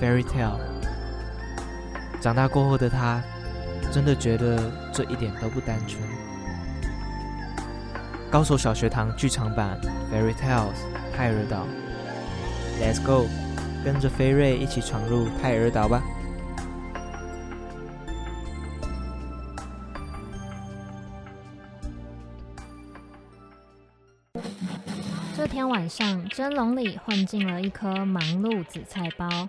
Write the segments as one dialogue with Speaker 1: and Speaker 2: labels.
Speaker 1: ，Fairy Tale。长大过后的他，真的觉得这一点都不单纯。高手小学堂剧场版《Fairy Tales》泰尔岛，Let's go，跟着菲瑞一起闯入泰尔岛吧。
Speaker 2: 这天晚上，蒸笼里混进了一颗忙碌紫菜包。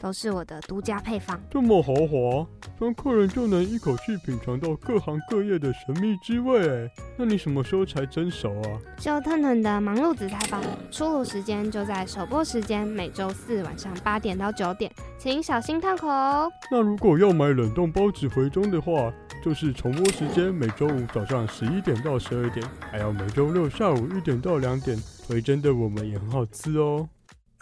Speaker 3: 都是我的独家配方。
Speaker 4: 这么豪华，让客人就能一口气品尝到各行各业的神秘滋味。那你什么时候才蒸熟啊？
Speaker 3: 就腾腾的忙碌紫菜包，出炉时间就在首播时间，每周四晚上八点到九点，请小心烫口哦。
Speaker 4: 那如果要买冷冻包子回中的话，就是重播时间每周五早上十一点到十二点，还有每周六下午一点到两点，回蒸的我们也很好吃哦。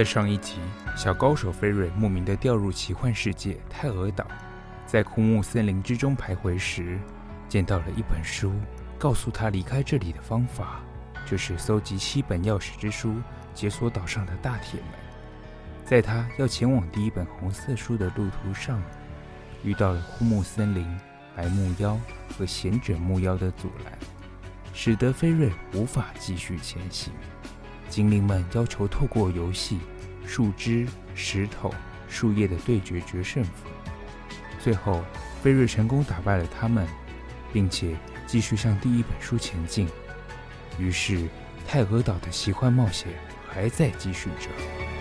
Speaker 5: 在上一集，小高手菲瑞莫名的掉入奇幻世界泰俄岛，在枯木森林之中徘徊时，见到了一本书，告诉他离开这里的方法，就是搜集七本钥匙之书，解锁岛上的大铁门。在他要前往第一本红色书的路途上，遇到了枯木森林、白木妖和贤者木妖的阻拦，使得菲瑞无法继续前行。精灵们要求透过游戏、树枝、石头、树叶的对决决胜负。最后，贝瑞成功打败了他们，并且继续向第一本书前进。于是，泰俄岛的奇幻冒险还在继续着。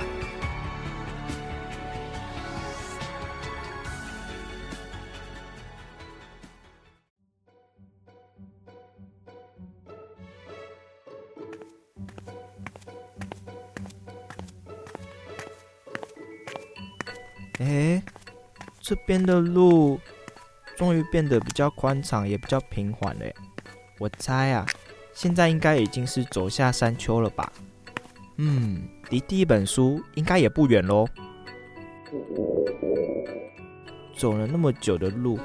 Speaker 1: 哎，这边的路终于变得比较宽敞，也比较平缓了。我猜啊，现在应该已经是走下山丘了吧？嗯，离第一本书应该也不远喽。走了那么久的路，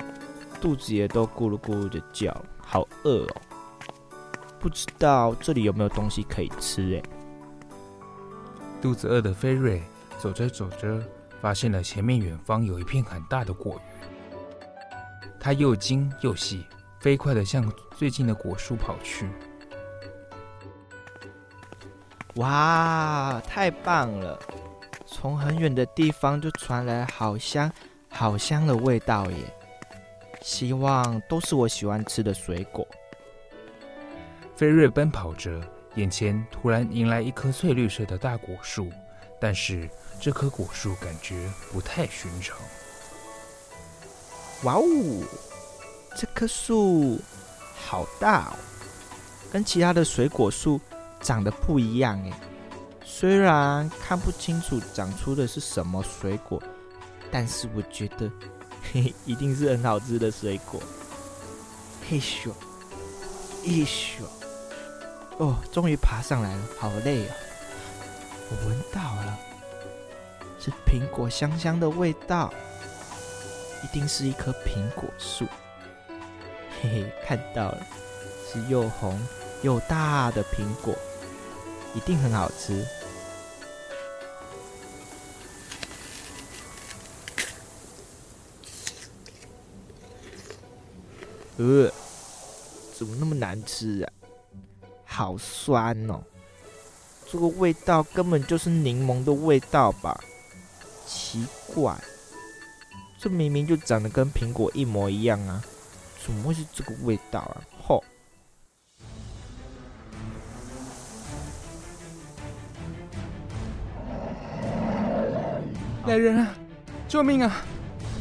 Speaker 1: 肚子也都咕噜咕噜的叫，好饿哦。不知道这里有没有东西可以吃？哎，
Speaker 5: 肚子饿的菲瑞走着走着。发现了前面远方有一片很大的果园，他又惊又喜，飞快地向最近的果树跑去。
Speaker 1: 哇，太棒了！从很远的地方就传来好香、好香的味道耶！希望都是我喜欢吃的水果。
Speaker 5: 飞瑞奔跑着，眼前突然迎来一棵翠绿色的大果树，但是。这棵果树感觉不太寻常。
Speaker 1: 哇哦，这棵树好大哦，跟其他的水果树长得不一样诶。虽然看不清楚长出的是什么水果，但是我觉得嘿嘿，一定是很好吃的水果。嘿咻，嘿咻，哦，终于爬上来了，好累啊！我闻到了。是苹果香香的味道，一定是一棵苹果树。嘿嘿，看到了，是又红又大的苹果，一定很好吃。呃，怎么那么难吃啊？好酸哦！这个味道根本就是柠檬的味道吧？奇怪，这明明就长得跟苹果一模一样啊！怎么会是这个味道啊？吼！
Speaker 5: 来人啊！救命啊！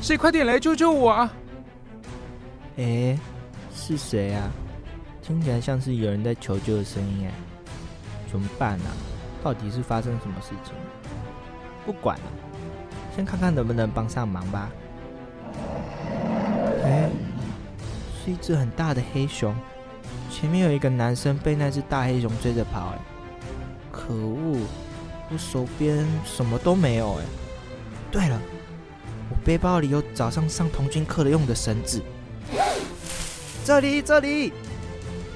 Speaker 5: 谁快点来救救我啊！
Speaker 1: 哎，是谁啊？听起来像是有人在求救的声音哎，怎么办啊？到底是发生什么事情？不管了，先看看能不能帮上忙吧。哎。是一只很大的黑熊，前面有一个男生被那只大黑熊追着跑，哎，可恶！我手边什么都没有，哎。对了，我背包里有早上上童军课的用的绳子。这里，这里，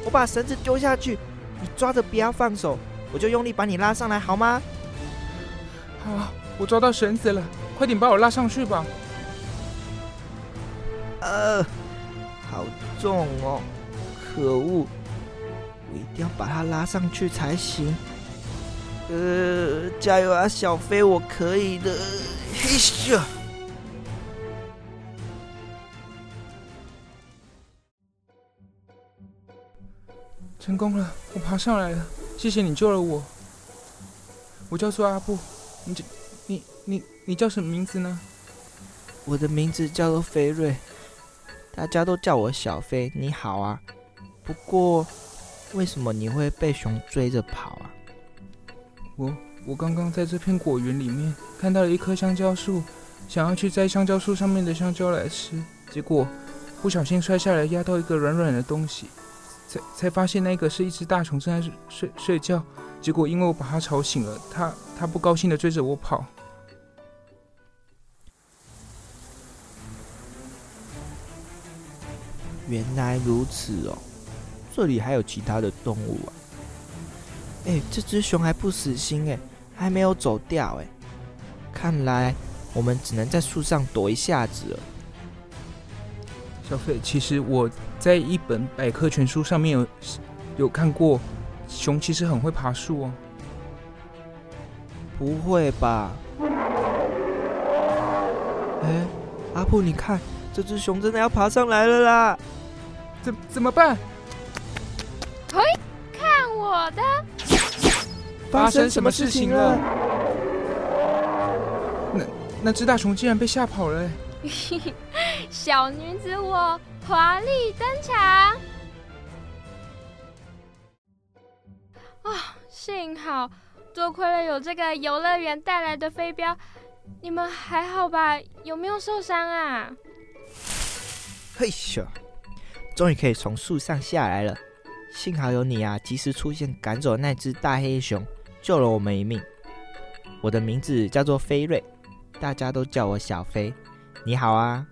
Speaker 1: 我把绳子丢下去，你抓着不要放手，我就用力把你拉上来，好吗？
Speaker 5: 好，我抓到绳子了，快点把我拉上去吧。
Speaker 1: 呃。好重哦！可恶，我一定要把它拉上去才行。呃，加油啊，小飞，我可以的！嘿咻，
Speaker 5: 成功了，我爬上来了，谢谢你救了我。我叫做阿布，你这，你你你叫什么名字呢？
Speaker 1: 我的名字叫做飞瑞。大家都叫我小飞，你好啊。不过，为什么你会被熊追着跑啊？
Speaker 5: 我我刚刚在这片果园里面看到了一棵香蕉树，想要去摘香蕉树上面的香蕉来吃，结果不小心摔下来压到一个软软的东西，才才发现那个是一只大熊正在睡睡觉。结果因为我把它吵醒了，它它不高兴的追着我跑。
Speaker 1: 原来如此哦，这里还有其他的动物啊！哎，这只熊还不死心哎，还没有走掉哎，看来我们只能在树上躲一下子了。
Speaker 5: 小费，其实我在一本百科全书上面有有看过，熊其实很会爬树哦。
Speaker 1: 不会吧？哎，阿布，你看，这只熊真的要爬上来了啦！
Speaker 5: 怎怎么办？
Speaker 2: 嘿，看我的！
Speaker 5: 发生什么事情了？那那只大熊竟然被吓跑了！
Speaker 2: 小女子我华丽登场！啊、幸好多亏了有这个游乐园带来的飞镖，你们还好吧？有没有受伤啊？
Speaker 1: 嘿咻！终于可以从树上下来了，幸好有你啊，及时出现赶走那只大黑熊，救了我们一命。我的名字叫做飞瑞，大家都叫我小飞。你好啊，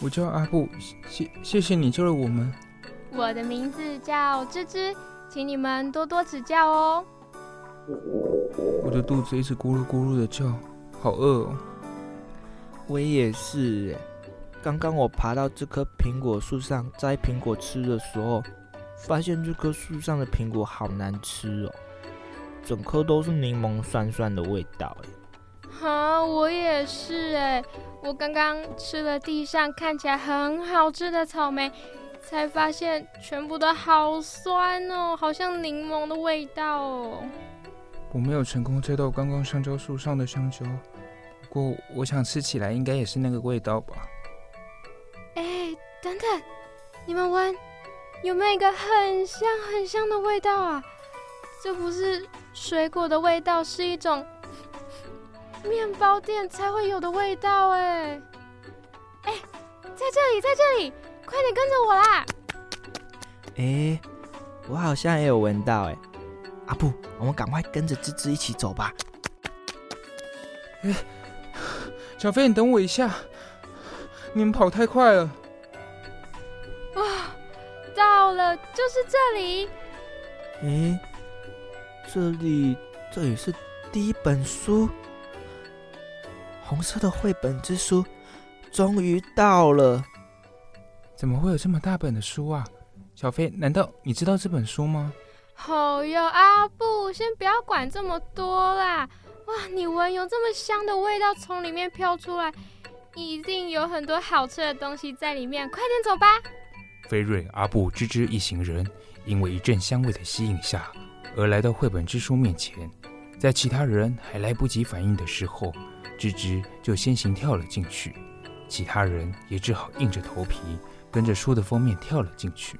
Speaker 5: 我叫阿布，谢谢谢你救了我们。
Speaker 2: 我的名字叫芝芝，请你们多多指教哦。
Speaker 5: 我的肚子一直咕噜咕噜的叫，好饿哦。
Speaker 1: 我也是。刚刚我爬到这棵苹果树上摘苹果吃的时候，发现这棵树上的苹果好难吃哦，整颗都是柠檬酸酸的味道哎。
Speaker 2: 哈，我也是哎，我刚刚吃了地上看起来很好吃的草莓，才发现全部都好酸哦，好像柠檬的味道哦。
Speaker 5: 我没有成功摘到刚刚香蕉树上的香蕉，不过我想吃起来应该也是那个味道吧。
Speaker 2: 哎等等，你们闻，有没有一个很香很香的味道啊？这不是水果的味道，是一种面包店才会有的味道哎！哎，在这里，在这里，快点跟着我啦！
Speaker 1: 哎，我好像也有闻到哎！阿布，我们赶快跟着芝芝一起走吧。
Speaker 5: 哎，小飞，你等我一下，你们跑太快了。
Speaker 2: 啊，到了，就是这里。
Speaker 1: 诶，这里，这里是第一本书，红色的绘本之书，终于到了。
Speaker 5: 怎么会有这么大本的书啊？小飞，难道你知道这本书吗？
Speaker 2: 哦哟，阿布，先不要管这么多啦。哇，你闻有这么香的味道从里面飘出来，一定有很多好吃的东西在里面。快点走吧。
Speaker 5: 菲瑞、阿布、吱吱一行人因为一阵香味的吸引下，而来到绘本之书面前。在其他人还来不及反应的时候，吱吱就先行跳了进去，其他人也只好硬着头皮跟着书的封面跳了进去。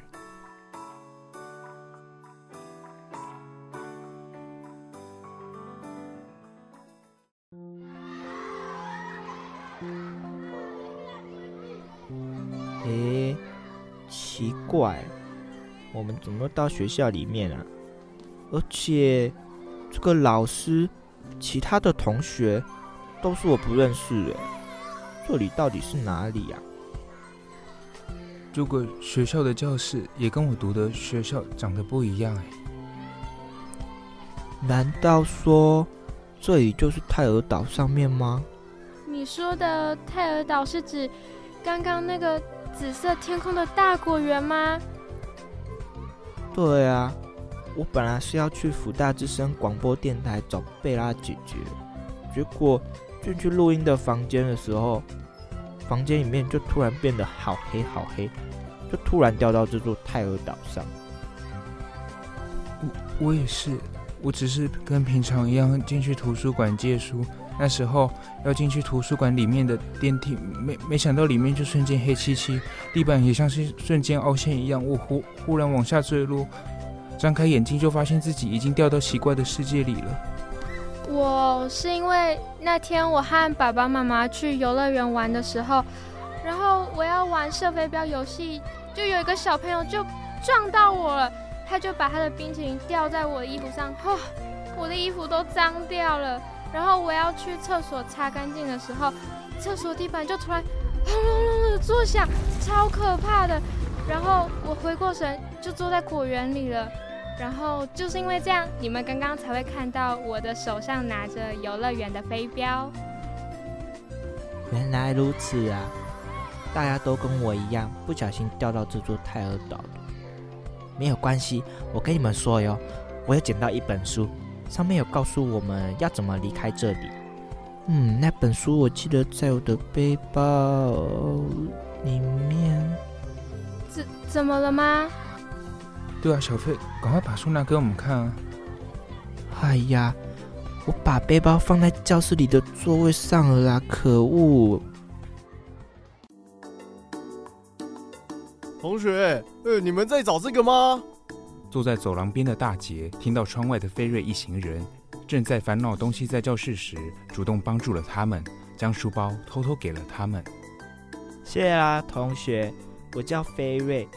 Speaker 1: 诶，奇怪，我们怎么到学校里面啊？而且这个老师、其他的同学都是我不认识诶，这里到底是哪里呀？
Speaker 5: 这个学校的教室也跟我读的学校长得不一样诶。
Speaker 1: 难道说这里就是泰尔岛上面吗？
Speaker 2: 你说的泰尔岛是指刚刚那个紫色天空的大果园吗？
Speaker 1: 对啊，我本来是要去福大之声广播电台找贝拉姐姐，结果进去录音的房间的时候，房间里面就突然变得好黑好黑，就突然掉到这座泰尔岛上。
Speaker 5: 我我也是，我只是跟平常一样进去图书馆借书。那时候要进去图书馆里面的电梯，没没想到里面就瞬间黑漆漆，地板也像是瞬间凹陷一样。我忽忽然往下坠落，张开眼睛就发现自己已经掉到奇怪的世界里了。
Speaker 2: 我是因为那天我和爸爸妈妈去游乐园玩的时候，然后我要玩射飞镖游戏，就有一个小朋友就撞到我了，他就把他的冰淇淋掉在我的衣服上，哦，我的衣服都脏掉了。然后我要去厕所擦干净的时候，厕所地板就突然轰隆隆的作响，超可怕的。然后我回过神，就坐在果园里了。然后就是因为这样，你们刚刚才会看到我的手上拿着游乐园的飞镖。
Speaker 1: 原来如此啊！大家都跟我一样，不小心掉到这座泰尔岛了。没有关系，我跟你们说哟，我有捡到一本书。上面有告诉我们要怎么离开这里。嗯，那本书我记得在我的背包里面。
Speaker 2: 怎怎么了吗？
Speaker 5: 对啊，小飞，赶快把书拿给我们看啊！
Speaker 1: 哎呀，我把背包放在教室里的座位上了啦！可恶！
Speaker 6: 同学，呃，你们在找这个吗？
Speaker 5: 坐在走廊边的大姐听到窗外的飞瑞一行人正在烦恼东西在教室时，主动帮助了他们，将书包偷偷给了他们。
Speaker 1: 谢啦，同学，我叫飞瑞，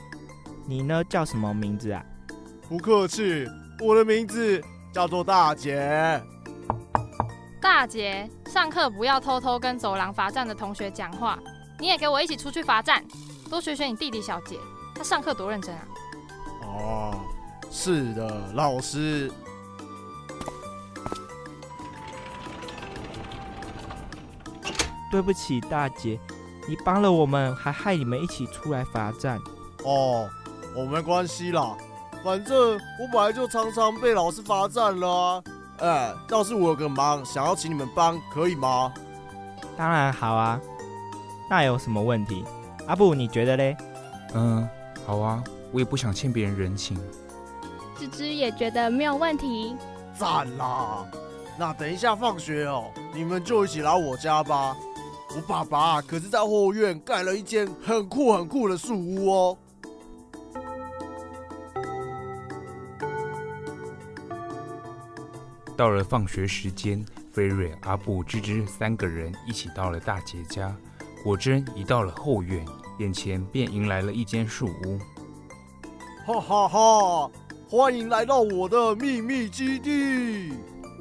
Speaker 1: 你呢？叫什么名字啊？
Speaker 6: 不客气，我的名字叫做大姐。
Speaker 7: 大姐，上课不要偷偷跟走廊罚站的同学讲话，你也给我一起出去罚站，多学学你弟弟小姐，他上课多认真啊。
Speaker 6: 哦。是的，老师。
Speaker 1: 对不起，大姐，你帮了我们，还害你们一起出来罚站。
Speaker 6: 哦，我没关系啦，反正我本来就常常被老师罚站了啊。哎，要是我有个忙想要请你们帮，可以吗？
Speaker 1: 当然好啊。那有什么问题？阿布，你觉得嘞？
Speaker 5: 嗯，好啊，我也不想欠别人人情。
Speaker 2: 芝芝也觉得没有问题，
Speaker 6: 赞啦！那等一下放学哦，你们就一起来我家吧。我爸爸可是在后院盖了一间很酷很酷的树屋哦。
Speaker 5: 到了放学时间，菲瑞、阿布、芝芝三个人一起到了大姐家。果真一到了后院，眼前便迎来了一间树屋。
Speaker 6: 哈哈哈！欢迎来到我的秘密基地！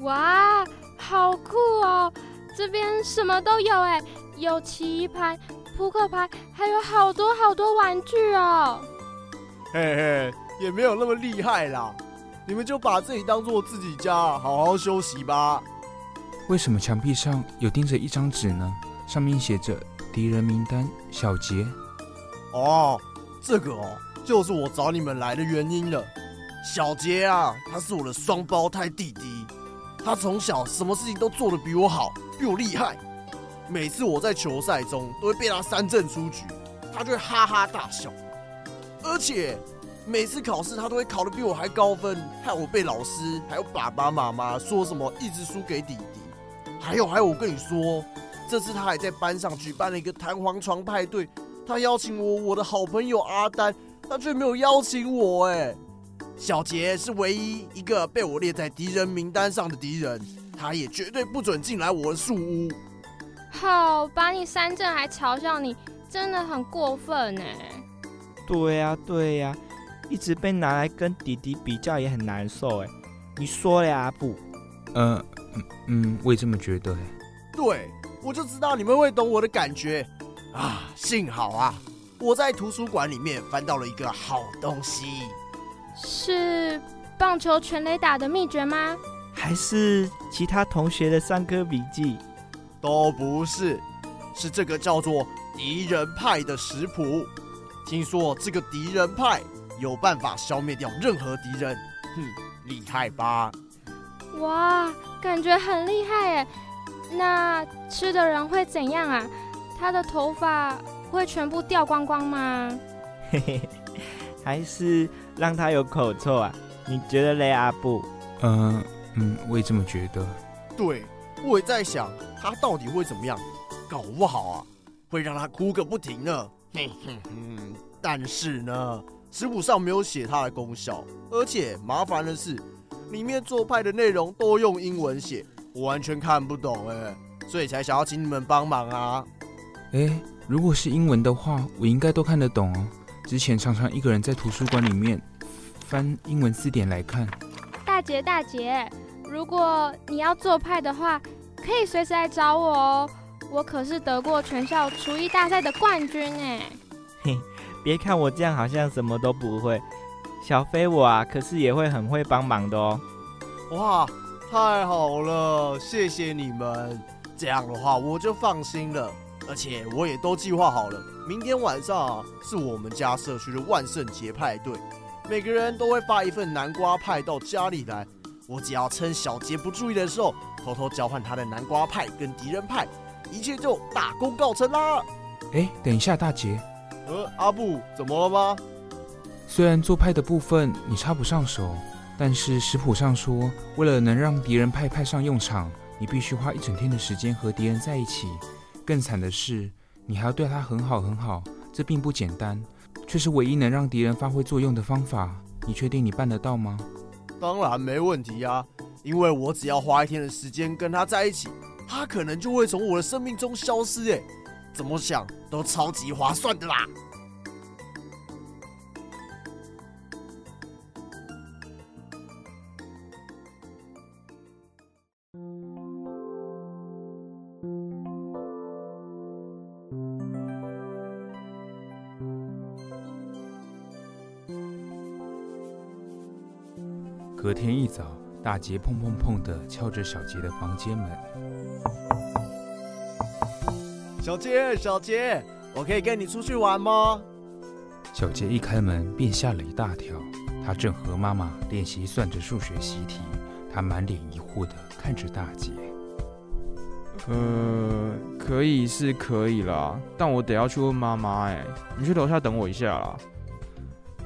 Speaker 2: 哇，好酷哦！这边什么都有哎，有棋盘、扑克牌，还有好多好多玩具哦。
Speaker 6: 嘿嘿，也没有那么厉害啦。你们就把这里当做自己家，好好休息吧。
Speaker 5: 为什么墙壁上有钉着一张纸呢？上面写着敌人名单，小杰。
Speaker 6: 哦，这个哦，就是我找你们来的原因了。小杰啊，他是我的双胞胎弟弟，他从小什么事情都做得比我好，比我厉害。每次我在球赛中都会被他三振出局，他就会哈哈大笑。而且每次考试他都会考得比我还高分，害我被老师还有爸爸妈妈说什么一直输给弟弟。还有还有，我跟你说，这次他还在班上举办了一个弹簧床派对，他邀请我，我的好朋友阿丹，他却没有邀请我。哎，小杰是唯一一个被我列在敌人名单上的敌人，他也绝对不准进来我的树屋。
Speaker 2: 好，把你三振还嘲笑你，真的很过分呢。
Speaker 1: 对呀，对呀，一直被拿来跟弟弟比较也很难受哎。你说呀，阿布？
Speaker 5: 呃。嗯嗯，我也这么觉得。
Speaker 6: 对，我就知道你们会懂我的感觉啊！幸好啊，我在图书馆里面翻到了一个好东西。
Speaker 2: 是棒球全垒打的秘诀吗？
Speaker 1: 还是其他同学的上课笔记？
Speaker 6: 都不是，是这个叫做敌人派的食谱。听说这个敌人派有办法消灭掉任何敌人，哼，厉害吧？
Speaker 2: 哇！感觉很厉害耶，那吃的人会怎样啊？他的头发会全部掉光光吗？
Speaker 1: 嘿嘿，还是让他有口臭啊？你觉得嘞，阿布？
Speaker 5: 嗯嗯，我也这么觉得。
Speaker 6: 对，我也在想他到底会怎么样，搞不好啊，会让他哭个不停呢。嘿嘿哼，但是呢，食谱上没有写它的功效，而且麻烦的是。里面做派的内容都用英文写，我完全看不懂哎，所以才想要请你们帮忙啊。
Speaker 5: 哎，如果是英文的话，我应该都看得懂哦。之前常常一个人在图书馆里面翻英文字典来看。
Speaker 2: 大姐大姐，如果你要做派的话，可以随时来找我哦。我可是得过全校厨艺大赛的冠军哎。
Speaker 1: 嘿，别看我这样好像什么都不会。小飞我啊，可是也会很会帮忙的哦。
Speaker 6: 哇，太好了，谢谢你们。这样的话我就放心了。而且我也都计划好了，明天晚上啊是我们家社区的万圣节派对，每个人都会发一份南瓜派到家里来。我只要趁小杰不注意的时候，偷偷交换他的南瓜派跟敌人派，一切就大功告成啦。
Speaker 5: 哎，等一下，大杰。
Speaker 6: 呃，阿布，怎么了吗？
Speaker 5: 虽然做派的部分你插不上手，但是食谱上说，为了能让敌人派派上用场，你必须花一整天的时间和敌人在一起。更惨的是，你还要对他很好很好，这并不简单，却是唯一能让敌人发挥作用的方法。你确定你办得到吗？
Speaker 6: 当然没问题呀，因为我只要花一天的时间跟他在一起，他可能就会从我的生命中消失。哎，怎么想都超级划算的啦！
Speaker 5: 隔天一早，大杰砰砰砰的敲着小杰的房间门。
Speaker 6: 小杰，小杰，我可以跟你出去玩吗？
Speaker 5: 小杰一开门便吓了一大跳，他正和妈妈练习算着数学习题，他满脸疑惑的看着大姐。
Speaker 8: 呃，可以是可以啦，但我得要去问妈妈。哎，你去楼下等我一下啦。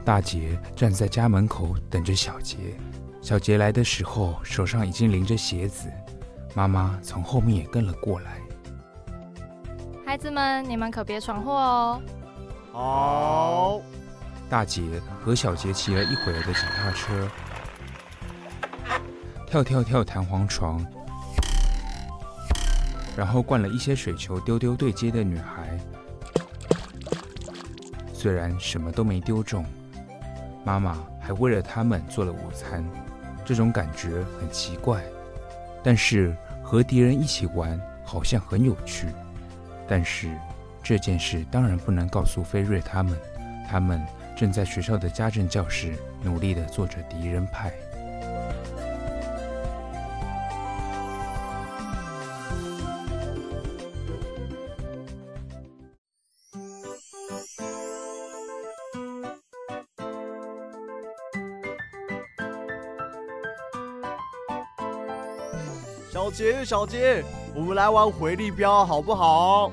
Speaker 5: 大姐站在家门口等着小杰。小杰来的时候，手上已经拎着鞋子。妈妈从后面也跟了过
Speaker 7: 来。子们，你们可别闯祸哦。
Speaker 6: 好。
Speaker 5: 大杰和小杰骑了一会儿的脚踏车，跳跳跳弹簧床，然后灌了一些水球丢丢对接的女孩。虽然什么都没丢中，妈妈还为了他们做了午餐。这种感觉很奇怪，但是和敌人一起玩好像很有趣。但是这件事当然不能告诉菲瑞他们，他们正在学校的家政教室努力的做着敌人派。
Speaker 6: 小杰，小杰，我们来玩回力镖好不好？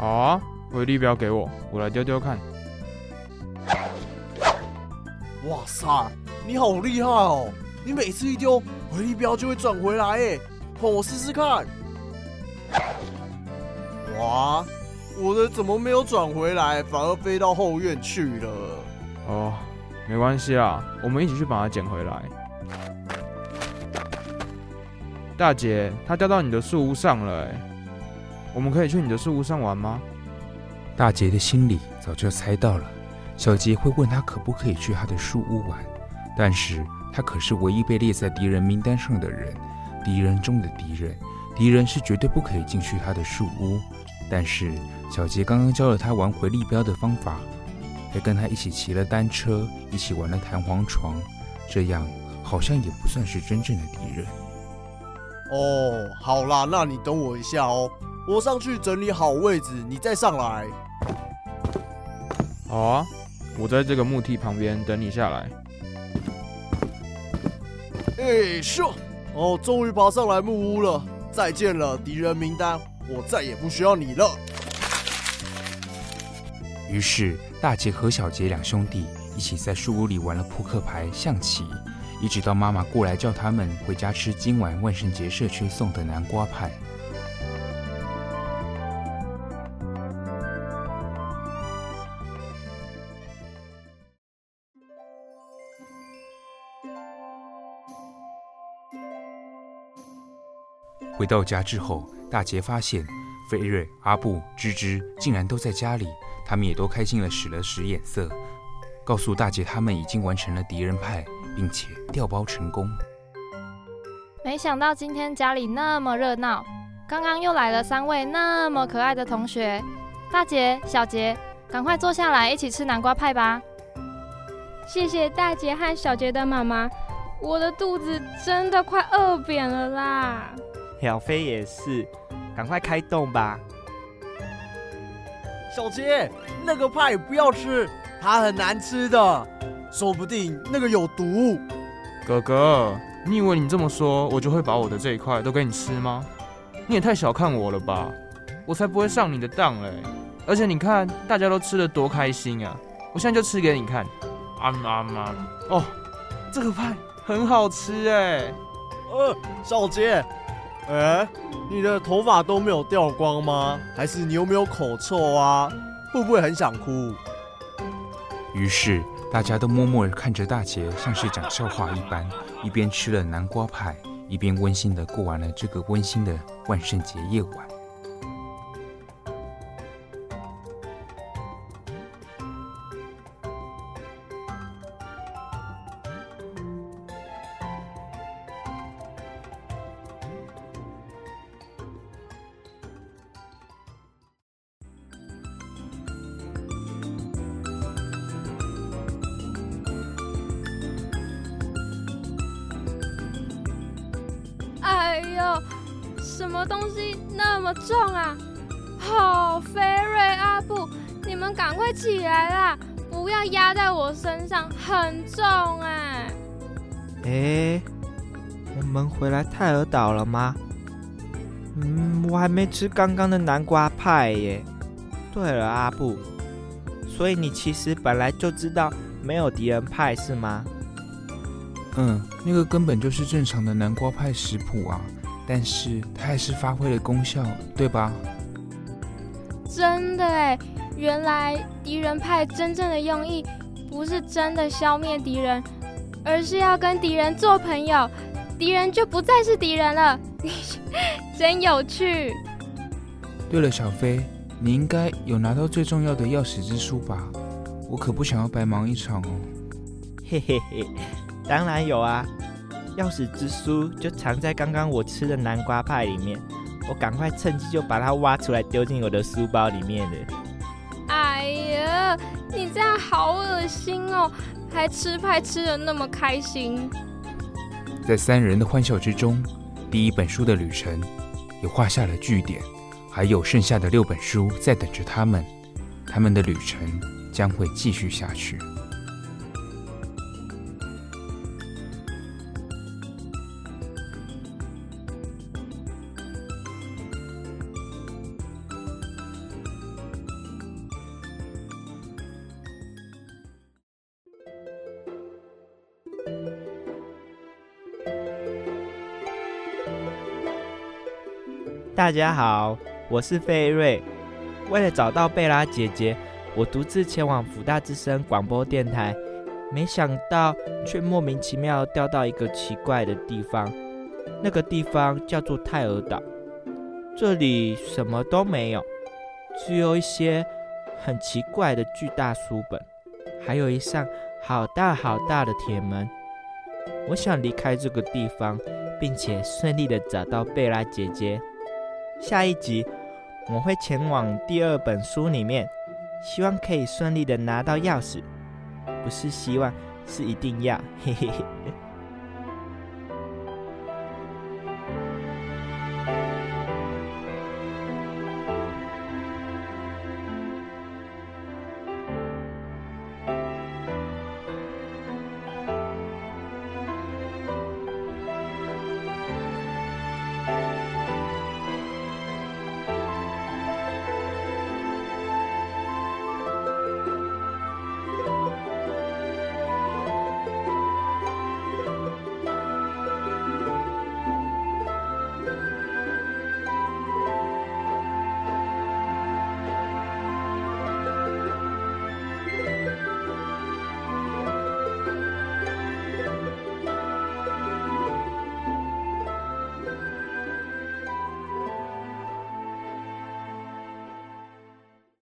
Speaker 8: 好啊，回力镖给我，我来丢丢看。
Speaker 6: 哇塞，你好厉害哦！你每次一丢回力镖就会转回来哎，换我试试看。哇，我的怎么没有转回来，反而飞到后院去了？
Speaker 8: 哦，没关系啦，我们一起去把它捡回来。大姐，它掉到你的树屋上了，哎，我们可以去你的树屋上玩吗？
Speaker 5: 大杰的心里早就猜到了，小杰会问他可不可以去他的树屋玩，但是他可是唯一被列在敌人名单上的人，敌人中的敌人，敌人是绝对不可以进去他的树屋。但是小杰刚刚教了他玩回力镖的方法，还跟他一起骑了单车，一起玩了弹簧床，这样好像也不算是真正的敌人。
Speaker 6: 哦，好啦，那你等我一下哦，我上去整理好位置，你再上来。
Speaker 8: 好啊，我在这个木梯旁边等你下来。
Speaker 6: 哎，咻！哦，终于爬上来木屋了，再见了，敌人名单，我再也不需要你了。
Speaker 5: 于是，大杰和小杰两兄弟一起在树屋里玩了扑克牌、象棋。一直到妈妈过来叫他们回家吃今晚万圣节社区送的南瓜派。回到家之后，大杰发现菲瑞、阿布、芝芝竟然都在家里，他们也都开心地使了使眼色，告诉大杰他们已经完成了敌人派。并且调包成功。
Speaker 7: 没想到今天家里那么热闹，刚刚又来了三位那么可爱的同学。大杰、小杰，赶快坐下来一起吃南瓜派吧！
Speaker 2: 谢谢大杰和小杰的妈妈，我的肚子真的快饿扁了啦！
Speaker 1: 小飞也是，赶快开动吧！
Speaker 6: 小杰，那个派不要吃，它很难吃的。说不定那个有毒。
Speaker 8: 哥哥，你以为你这么说，我就会把我的这一块都给你吃吗？你也太小看我了吧！我才不会上你的当嘞！而且你看，大家都吃的多开心啊！我现在就吃给你看。啊妈妈，哦，这个派很好吃哎。
Speaker 6: 呃，小杰，哎，你的头发都没有掉光吗？还是你有没有口臭啊？会不会很想哭？
Speaker 5: 于是。大家都默默地看着大姐，像是讲笑话一般，一边吃了南瓜派，一边温馨地过完了这个温馨的万圣节夜晚。
Speaker 2: 什么东西那么重啊？好，菲瑞、阿布，你们赶快起来啦！不要压在我身上，很重哎。
Speaker 1: 哎，我们回来泰尔岛了吗？嗯，我还没吃刚刚的南瓜派耶。对了，阿布，所以你其实本来就知道没有敌人派是吗？
Speaker 5: 嗯，那个根本就是正常的南瓜派食谱啊。但是它还是发挥了功效，对吧？
Speaker 2: 真的哎，原来敌人派真正的用意不是真的消灭敌人，而是要跟敌人做朋友，敌人就不再是敌人了。真有趣。
Speaker 5: 对了，小飞，你应该有拿到最重要的钥匙之书吧？我可不想要白忙一场哦。
Speaker 1: 嘿嘿嘿，当然有啊。钥匙之书就藏在刚刚我吃的南瓜派里面，我赶快趁机就把它挖出来丢进我的书包里面了。
Speaker 2: 哎呀！你这样好恶心哦，还吃派吃的那么开心。
Speaker 5: 在三人的欢笑之中，第一本书的旅程也画下了句点，还有剩下的六本书在等着他们，他们的旅程将会继续下去。
Speaker 1: 大家好，我是费瑞。为了找到贝拉姐姐，我独自前往福大之声广播电台，没想到却莫名其妙掉到一个奇怪的地方。那个地方叫做泰尔岛，这里什么都没有，只有一些很奇怪的巨大书本，还有一扇好大好大的铁门。我想离开这个地方，并且顺利的找到贝拉姐姐。下一集我会前往第二本书里面，希望可以顺利的拿到钥匙，不是希望，是一定要，嘿嘿嘿。